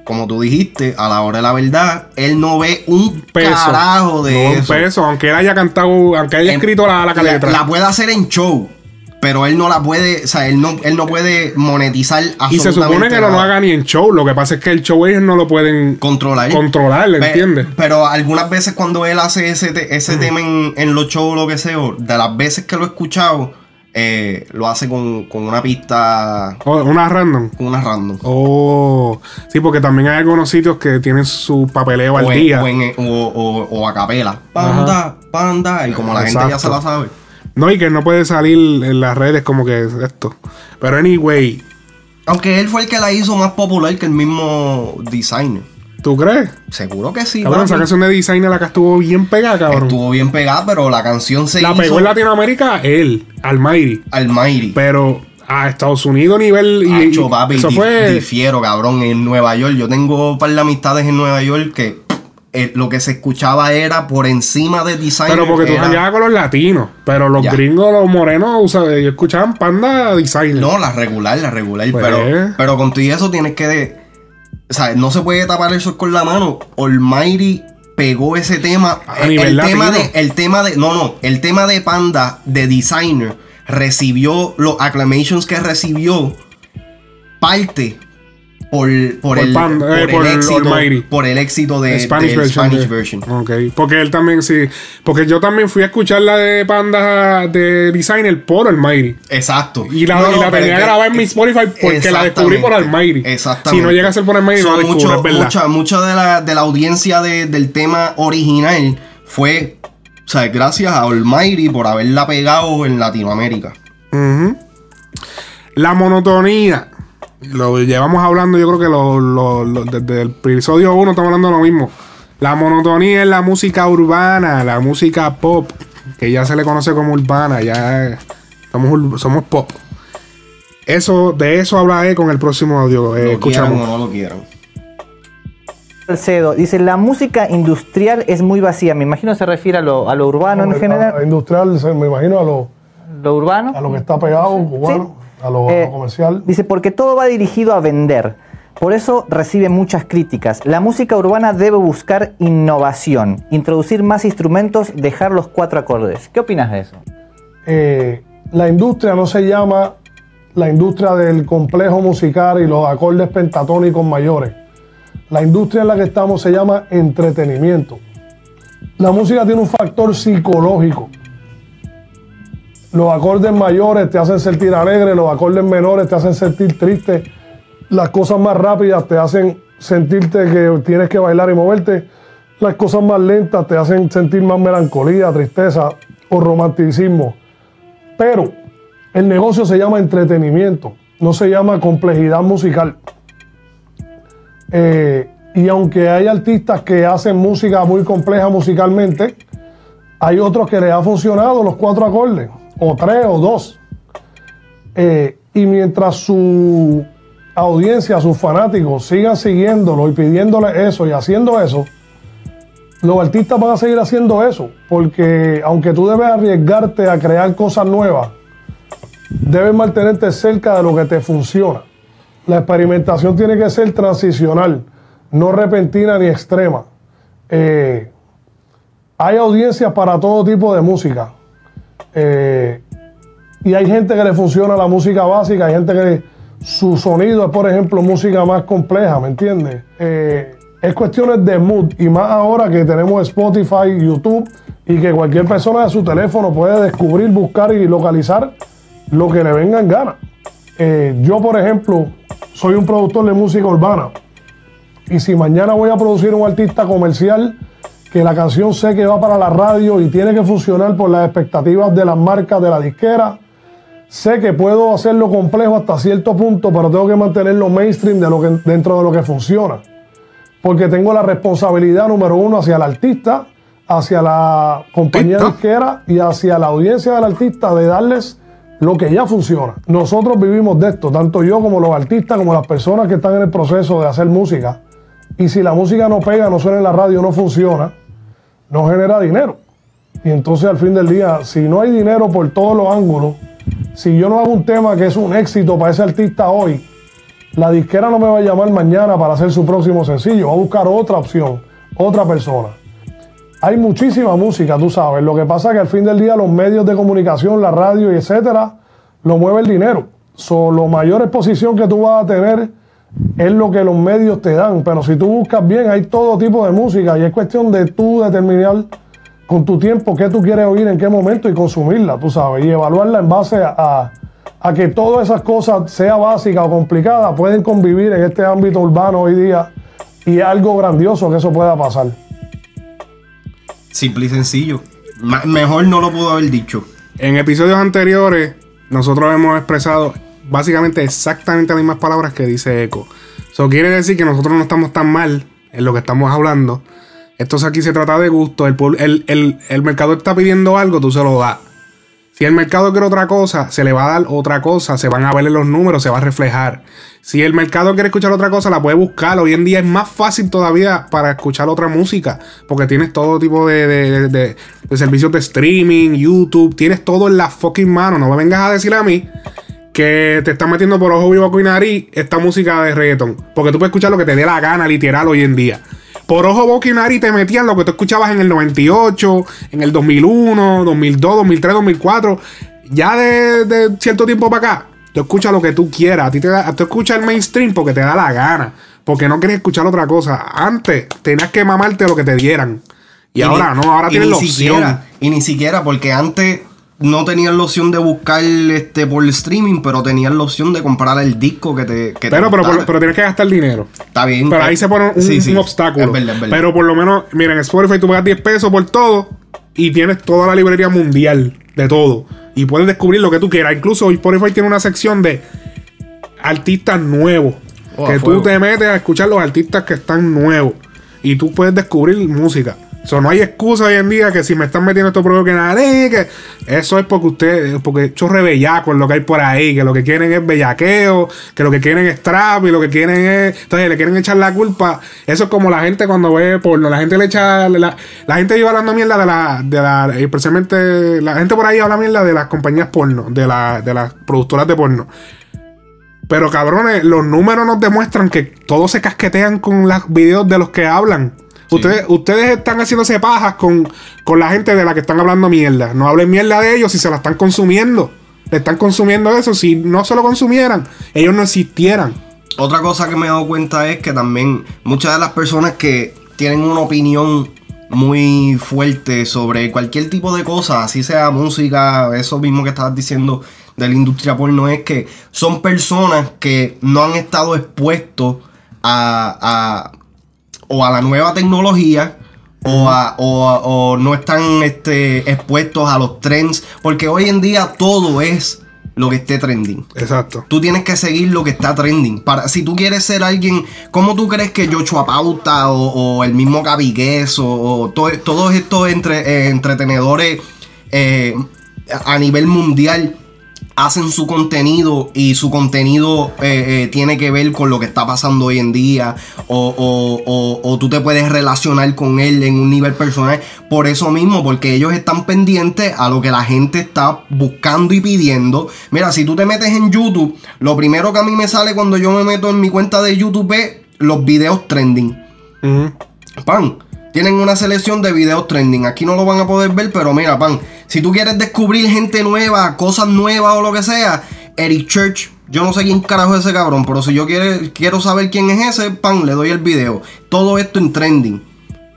como tú dijiste, a la hora de la verdad, él no ve un Peso. carajo de No, un eso. peso. Aunque él haya cantado, aunque haya En- escrito la, la letra. La puede hacer en show, pero él no la puede, o sea, él no, él no puede monetizar absolutamente y se supone que no lo haga ni en show. Lo que pasa es que el show ellos no lo pueden controlar. controlar, ¿entiendes? Pero algunas veces cuando él hace ese, ese tema en, en los shows o lo que sea, de las veces que lo he escuchado, eh, lo hace con, con una pista, O una random. con una random. Oh, sí, porque también hay algunos sitios que tienen su papeleo al en- día. o, en- o- o- a capela. Panda, panda. Y como la gente ya se la sabe. No, y que no puede salir en las redes como que esto. Pero anyway, Aunque él fue el que la hizo más popular que el mismo designer. ¿Tú crees? Seguro que sí. Cabrón, esa canción de designer la que estuvo bien pegada, cabrón. Estuvo bien pegada, pero la canción se la hizo pegó en Latinoamérica él, Almighty. Almighty. Pero a Estados Unidos nivel y, papi, eso fue difiero, cabrón. En Nueva York, yo tengo un par de amistades en Nueva York que eh, lo que se escuchaba era por encima de design. pero porque tú era- con los latinos, pero los Ya. gringos, los morenos, o sea, ellos escuchaban panda designer. No, la regular, la regular. Pues. Pero, pero con todo y eso tienes que. de- o sea, no se puede tapar el sol con la mano. Almighty pegó ese tema. A el, nivel el tema de. El tema de. No, no. El tema de Panda de Designer recibió los acclamations que recibió. Parte. Por, por, Por el, por eh, el por el éxito, por el éxito de, Spanish version. Spanish de- version. Ok, porque él también sí. Porque yo también fui a escuchar la de Panda de Designer por Almighty. Exacto. Y la, No, y no, la tenía grabada en mi Spotify porque la descubrí por. Almighty. Exactamente. Si no llega a ser por Almighty, no So, la mucho, es verdad. Mucha, mucha de, la, de la audiencia de- del tema original fue, o sea, gracias a Almighty por haberla pegado en Latinoamérica. La monotonía. Lo llevamos hablando, yo creo que lo, lo- lo- desde el episodio 1 estamos hablando de lo mismo. La monotonía es la música urbana, la música pop, que ya se le conoce como urbana, ya somos, somos pop. Eso, de eso hablaré con el próximo audio. eh, Lo quieran escuchamos. o no lo quieran. Salcedo dice, la música industrial es muy vacía. Me imagino se refiere a lo, a lo urbano en A- a general. industrial, me imagino a lo, Lo urbano. a lo que está pegado, cubano, a, lo, Eh, comercial. Dice, porque todo va dirigido a vender. Por eso recibe muchas críticas. La música urbana debe buscar innovación, introducir más instrumentos, dejar los cuatro acordes. ¿Qué opinas de eso? Eh, la industria no se llama la industria del complejo musical y los acordes pentatónicos mayores. La industria en la que estamos se llama entretenimiento. La música tiene un factor psicológico. Los acordes mayores te hacen sentir alegre, los acordes menores te hacen sentir triste. Las cosas más rápidas te hacen sentirte que tienes que bailar y moverte. Las cosas más lentas te hacen sentir más melancolía, tristeza o romanticismo. Pero el negocio se llama entretenimiento, no se llama complejidad musical. Eh, Y aunque hay artistas que hacen música muy compleja musicalmente, hay otros que les ha funcionado los cuatro acordes, o tres o dos. Eh, y mientras su audiencia, sus fanáticos sigan siguiéndolo y pidiéndole eso y haciendo eso, los artistas van a seguir haciendo eso, porque aunque tú debes arriesgarte a crear cosas nuevas, debes mantenerte cerca de lo que te funciona. La experimentación tiene que ser transicional, no repentina ni extrema. Eh, hay audiencias para todo tipo de música. Eh, y hay gente que le funciona la música básica, hay gente que su sonido es, por ejemplo, música más compleja, ¿me entiendes? Eh, es cuestiones de mood y más ahora que tenemos Spotify, YouTube y que cualquier persona de su teléfono puede descubrir, buscar y localizar lo que le venga en gana. Eh, yo, por ejemplo, soy un productor de música urbana y si mañana voy a producir un artista comercial que la canción sé que va para la radio y tiene que funcionar por las expectativas de las marcas de la disquera, sé que puedo hacerlo complejo hasta cierto punto, pero tengo que mantenerlo mainstream de lo que, dentro de lo que funciona porque tengo la responsabilidad número uno hacia el artista, hacia la compañía disquera y hacia la audiencia del artista de darles lo que ya funciona. Nosotros vivimos de esto, tanto yo como los artistas, como las personas que están en el proceso de hacer música. Y si la música no pega, no suena en la radio, no funciona, no genera dinero. Y entonces al fin del día, si no hay dinero por todos los ángulos, si yo no hago un tema que es un éxito para ese artista hoy, la disquera no me va a llamar mañana para hacer su próximo sencillo, va a buscar otra opción, otra persona. Hay muchísima música, tú sabes. Lo que pasa es que al fin del día los medios de comunicación, la radio y etcétera, lo mueve el dinero. So, la mayor exposición que tú vas a tener es lo que los medios te dan. Pero si tú buscas bien, hay todo tipo de música y es cuestión de tú determinar con tu tiempo qué tú quieres oír en qué momento y consumirla, tú sabes, y evaluarla en base a a que todas esas cosas, sea básica o complicada, pueden convivir en este ámbito urbano hoy día y algo grandioso que eso pueda pasar. Simple y sencillo. mejor no lo pudo haber dicho. En episodios anteriores, nosotros hemos expresado básicamente exactamente las mismas palabras que dice Eco. Eso quiere decir que nosotros no estamos tan mal en lo que estamos hablando. Esto aquí se trata de gusto. El, el, el mercado está pidiendo algo, tú se lo das. Si el mercado quiere otra cosa, se le va a dar otra cosa, se van a ver los números, se va a reflejar. Si el mercado quiere escuchar otra cosa, la puede buscar. Hoy en día es más fácil todavía para escuchar otra música, porque tienes todo tipo de, servicios de streaming, YouTube, tienes todo en la fucking mano. No me vengas a decir a mí que te están metiendo por ojo vivo y nariz esta música de reggaeton, porque tú puedes escuchar lo que te dé la gana, literal, hoy en día por ojo, boca y nariz te metían lo que tú escuchabas en el 98, en el 2001, 2002, 2003, 2004. Ya de, cierto tiempo para acá, tú escuchas lo que tú quieras. A ti te da, tú escuchas el mainstream porque te da la gana. Porque no quieres escuchar otra cosa. Antes tenías que mamarte lo que te dieran. Y, ahora no, ahora tienes la opción. y ni siquiera, porque antes no tenías la opción de buscar este por el streaming, pero tenías la opción de comprar el disco que te. Que pero, pero, pero, tienes que gastar dinero. Está bien. Pero ahí se pone un, obstáculo. Pero por lo menos, miren, en Spotify tú pagas 10 pesos por todo y tienes toda la librería mundial de todo. Y puedes descubrir lo que tú quieras. Incluso Spotify tiene una sección de artistas nuevos. Oh, que tú te metes a escuchar los artistas que están nuevos. Y tú puedes descubrir música. So, no hay excusa hoy en día que si me están metiendo estos productos que nada, que eso es porque usted, porque chorre bellaco es lo que hay por ahí, que lo que quieren es bellaqueo, que lo que quieren es trap y lo que quieren es. Entonces le quieren echar la culpa. Eso es como la gente cuando ve porno. La gente le echa. La, la gente iba hablando mierda de la. De la especialmente. La gente por ahí habla mierda de las compañías porno, de, la, de las productoras de porno. Pero cabrones, los números nos demuestran que todos se casquetean con los videos de los que hablan. Ustedes, ustedes están haciéndose pajas con, con la gente de la que están hablando mierda. No hablen mierda de ellos si se la están consumiendo. Le están consumiendo eso. Si no se lo consumieran, ellos no existieran. Otra cosa que me he dado cuenta es que también muchas de las personas que tienen una opinión muy fuerte sobre cualquier tipo de cosa, así sea música, eso mismo que estabas diciendo de la industria porno, es que son personas que no han estado expuestos a, o a la nueva tecnología o, o, no están este, expuestos a los trends, porque hoy en día todo es lo que esté trending. Exacto. Tú tienes que seguir lo que está trending. Para, si tú quieres ser alguien, ¿cómo tú crees que Joshua Pauta o, o el mismo Gaby Guess o, o to- todos estos entre, eh, entretenedores eh, a nivel mundial hacen su contenido y su contenido eh, eh, tiene que ver con lo que está pasando hoy en día o, o- o- o tú te puedes relacionar con él en un nivel personal por eso mismo porque ellos están pendientes a lo que la gente está buscando y pidiendo mira si tú te metes en YouTube lo primero que a mí me sale cuando yo me meto en mi cuenta de YouTube es los videos trending. Pan, tienen una selección de videos trending. Aquí no lo van a poder ver, pero mira, pan, si tú quieres descubrir gente nueva, cosas nuevas o lo que sea, Eric Church, yo no sé quién carajo es ese cabrón, pero si yo quiere- quiero saber quién es ese, pan, le doy el video. Todo esto en trending.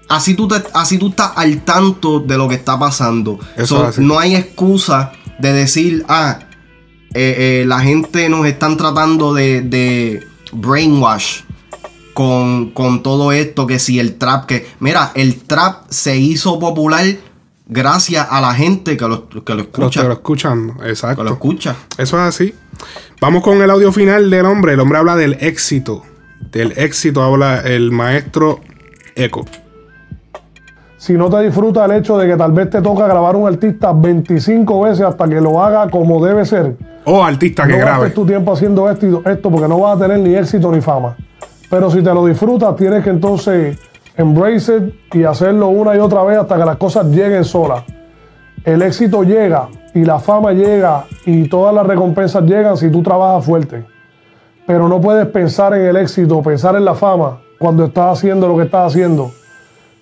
Así tú, te, así tú estás al tanto de lo que está pasando. So, no hay excusa de decir, ah, eh, eh, la gente nos están tratando de, de brainwash con, con todo esto, que si el trap, que mira, el trap se hizo popular gracias a la gente que lo, que lo Los escucha. que lo escuchan. que lo Exacto. escucha. Eso es así. Vamos con el audio final del hombre. El hombre habla del éxito. Del éxito habla el maestro Eco. Si no te disfruta el hecho de que tal vez te toca grabar un artista 25 veces hasta que lo haga como debe ser, O artista que no grabe. gastes tu tiempo haciendo esto, esto porque no vas a tener ni éxito ni fama. Pero si te lo disfrutas, tienes que entonces embrace it y hacerlo una y otra vez hasta que las cosas lleguen solas. El éxito llega y la fama llega y todas las recompensas llegan si tú trabajas fuerte. Pero no puedes pensar en el éxito, pensar en la fama cuando estás haciendo lo que estás haciendo,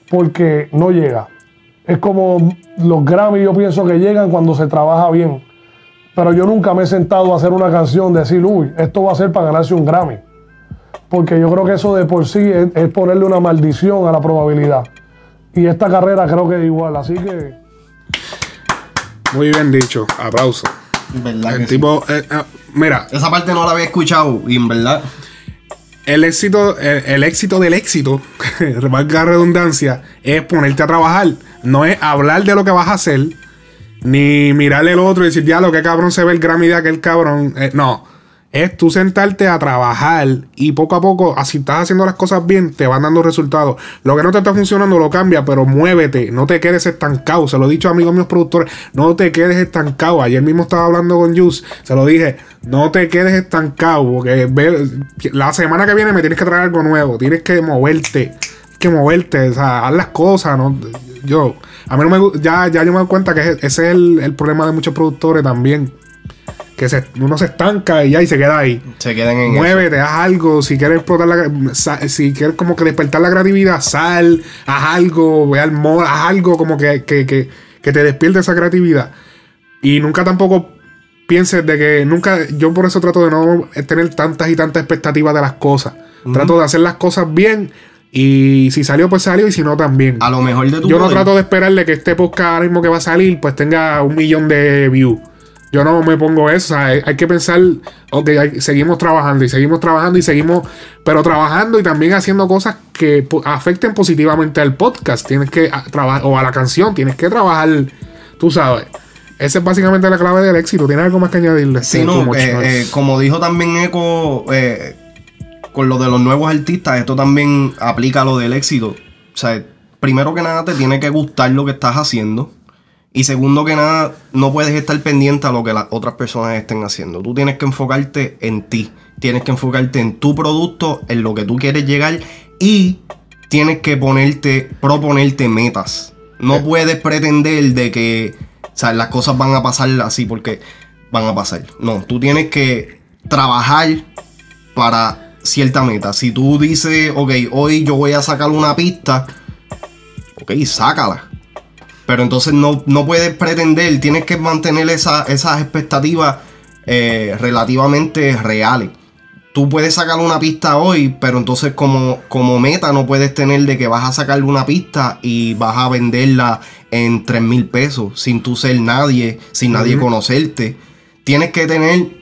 porque no llega. Es como los Grammy, yo pienso que llegan cuando se trabaja bien. Pero yo nunca me he sentado a hacer una canción, decir, uy, esto va a ser para ganarse un Grammy. Porque yo creo que eso de por sí es, es ponerle una maldición a la probabilidad. Y esta carrera creo que es igual. Así que Muy bien dicho. Aplauso. ¿Verdad que El sí? tipo, eh, eh, mira, Esa parte no la había escuchado y en verdad. el éxito, el, el éxito del éxito, valga la redundancia, es ponerte a trabajar. No es hablar de lo que vas a hacer, ni mirarle el otro y decir, ya lo que cabrón se ve el Grammy de aquel cabrón. Eh, no. Es tú sentarte a trabajar y poco a poco, así estás haciendo las cosas bien, te van dando resultados. Lo que no te está funcionando lo cambia, pero muévete, no te quedes estancado. Se lo he dicho a amigos míos productores, no te quedes estancado. Ayer mismo estaba hablando con Juice, se lo dije, no te quedes estancado, porque la semana que viene me tienes que traer algo nuevo, tienes que moverte, que moverte, o sea, haz las cosas, ¿no? Yo, a mí no me ya, ya yo me doy cuenta que ese es el, el problema de muchos productores también. Que se, uno se estanca y ya y se queda ahí. Se quedan en eso. Muévete, haz algo. Si quieres explotar la si quieres como que despertar la creatividad, sal, haz algo, ve al mall, haz algo como que, que, que, que te despierte esa creatividad. Y nunca tampoco pienses de que nunca, yo por eso trato de no tener tantas y tantas expectativas de las cosas. Trato de hacer las cosas bien. Y si salió, pues salió. Y si no, también. A lo mejor de tu Yo no trato de esperarle que este podcast ahora mismo que va a salir, pues tenga un millón de views. Yo no me pongo eso. o sea, hay, hay que pensar, ok, hay- seguimos trabajando y seguimos trabajando y seguimos, pero trabajando y también haciendo cosas que afecten positivamente al podcast. Tienes que a- trabajar, o a la canción, tienes que trabajar, tú sabes. Esa es básicamente la clave del éxito. ¿Tienes algo más que añadirle? Sí, Too no, eh, eh, como dijo también Eco, eh, con lo de los nuevos artistas, esto también aplica a lo del éxito. O sea, primero que nada te tiene que gustar lo que estás haciendo. Y segundo que nada, no puedes estar pendiente a lo que las otras personas estén haciendo. Tú tienes que enfocarte en ti. Tienes que enfocarte en tu producto, en lo que tú quieres llegar. Y tienes que ponerte, proponerte metas. No puedes pretender de que o sea, las cosas van a pasar así porque van a pasar. No, tú tienes que trabajar para cierta meta. Si tú dices, ok, hoy yo voy a sacar una pista, ok, sácala. Pero entonces no, no puedes pretender, tienes que mantener esa- esas expectativas eh, relativamente reales. Tú puedes sacar una pista hoy, pero entonces como, como meta no puedes tener de que vas a sacar una pista y vas a venderla en 3 mil pesos sin tú ser nadie, sin nadie conocerte. Tienes que tener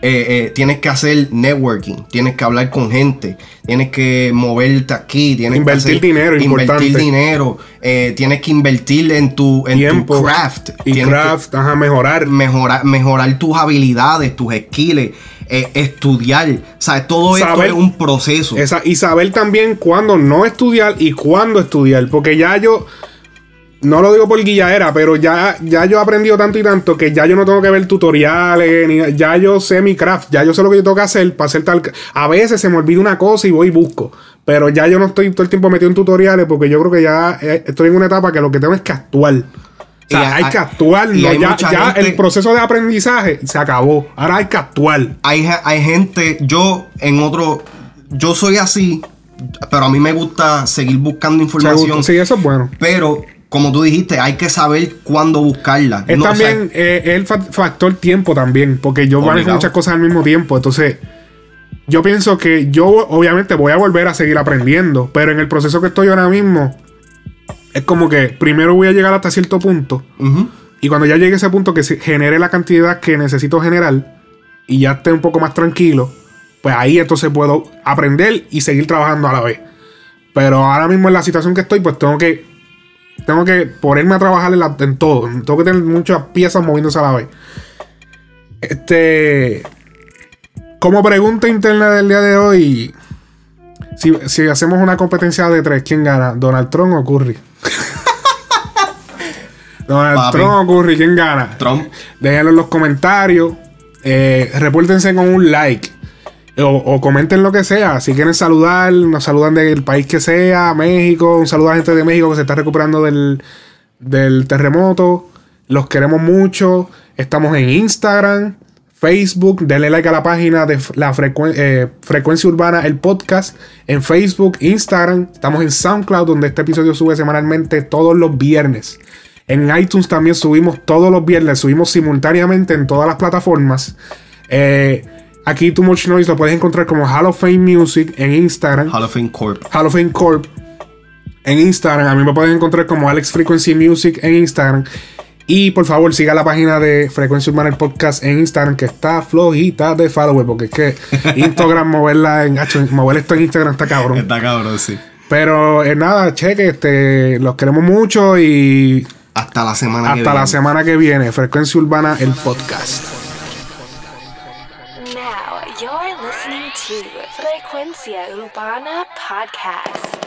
eh, eh, tienes que hacer networking, tienes que hablar con gente, tienes que moverte aquí, tienes Invertir que hacer- dinero, invertir importante. dinero, eh, tienes que invertir en tu, en tu craft, Y tienes que craft, ajá, mejorar. mejorar, mejorar tus habilidades, tus skills, eh, estudiar, o sea, todo esto es un proceso. Esa, y saber también cuándo no estudiar y cuándo estudiar. Porque ya yo. No lo digo por guillaera, pero ya, ya yo he aprendido tanto y tanto que ya yo no tengo que ver tutoriales, ni, ya yo sé mi craft, ya yo sé lo que yo tengo que hacer para hacer tal. A veces se me olvida una cosa y voy y busco. Pero ya yo no estoy todo el tiempo metido en tutoriales porque yo creo que ya eh, estoy en una etapa que lo que tengo es que actuar. O sea, hay, hay- que actuar. no, ya ya gente- el proceso de aprendizaje se acabó. Ahora hay que actuar. hay, hay gente, yo en otro, yo soy así, pero a mí me gusta seguir buscando información. Sí, eso es bueno. Pero, como tú dijiste, hay que saber cuándo buscarla. Es No, o sea, también eh, el fa- factor tiempo también, porque yo manejo muchas cosas al mismo tiempo. Entonces, yo pienso que yo obviamente voy a volver a seguir aprendiendo, pero en el proceso que estoy ahora mismo, es como que primero voy a llegar hasta cierto punto, y cuando ya llegue a ese punto que se genere la cantidad que necesito generar, y ya esté un poco más tranquilo, pues ahí entonces puedo aprender y seguir trabajando a la vez. Pero ahora mismo en la situación que estoy, pues tengo que tengo que ponerme a trabajar en, la- en todo. Tengo que tener muchas piezas moviéndose a la vez. Este. Como pregunta interna del día de hoy. Si, si hacemos una competencia de tres, ¿quién gana? ¿Donald Trump o Curry? Donald Papi. Trump o Curry, ¿quién gana? Trump. Déjenlo en los comentarios. Eh, repórtense con un like. O, comenten lo que sea. Si quieren saludar, nos saludan del país que sea, México. Un saludo a la gente de México que se está recuperando del, del terremoto. Los queremos mucho. Estamos en Instagram, Facebook. Denle like a la página de la eh, Frecuencia Urbana, el podcast. En Facebook, Instagram. Estamos en SoundCloud, donde este episodio sube semanalmente todos los viernes. En iTunes también subimos todos los viernes, subimos simultáneamente en todas las plataformas. Eh, aquí Too Much Noise lo puedes encontrar como Hall of Fame Music en Instagram. Hall of Fame Corp. Hall of Fame Corp en Instagram. A mí me pueden encontrar como Alex Frequency Music en Instagram. Y por favor, siga la página de Frecuencia Urbana el podcast en Instagram, que está flojita de follower, porque es que Instagram, moverla en, mover esto en Instagram está cabrón. Está cabrón, sí. Pero eh, nada, cheque, este, los queremos mucho y Hasta la semana que hasta la viene. semana que viene. Frecuencia Urbana, el podcast. Now you're listening to Frecuencia Urbana Podcast.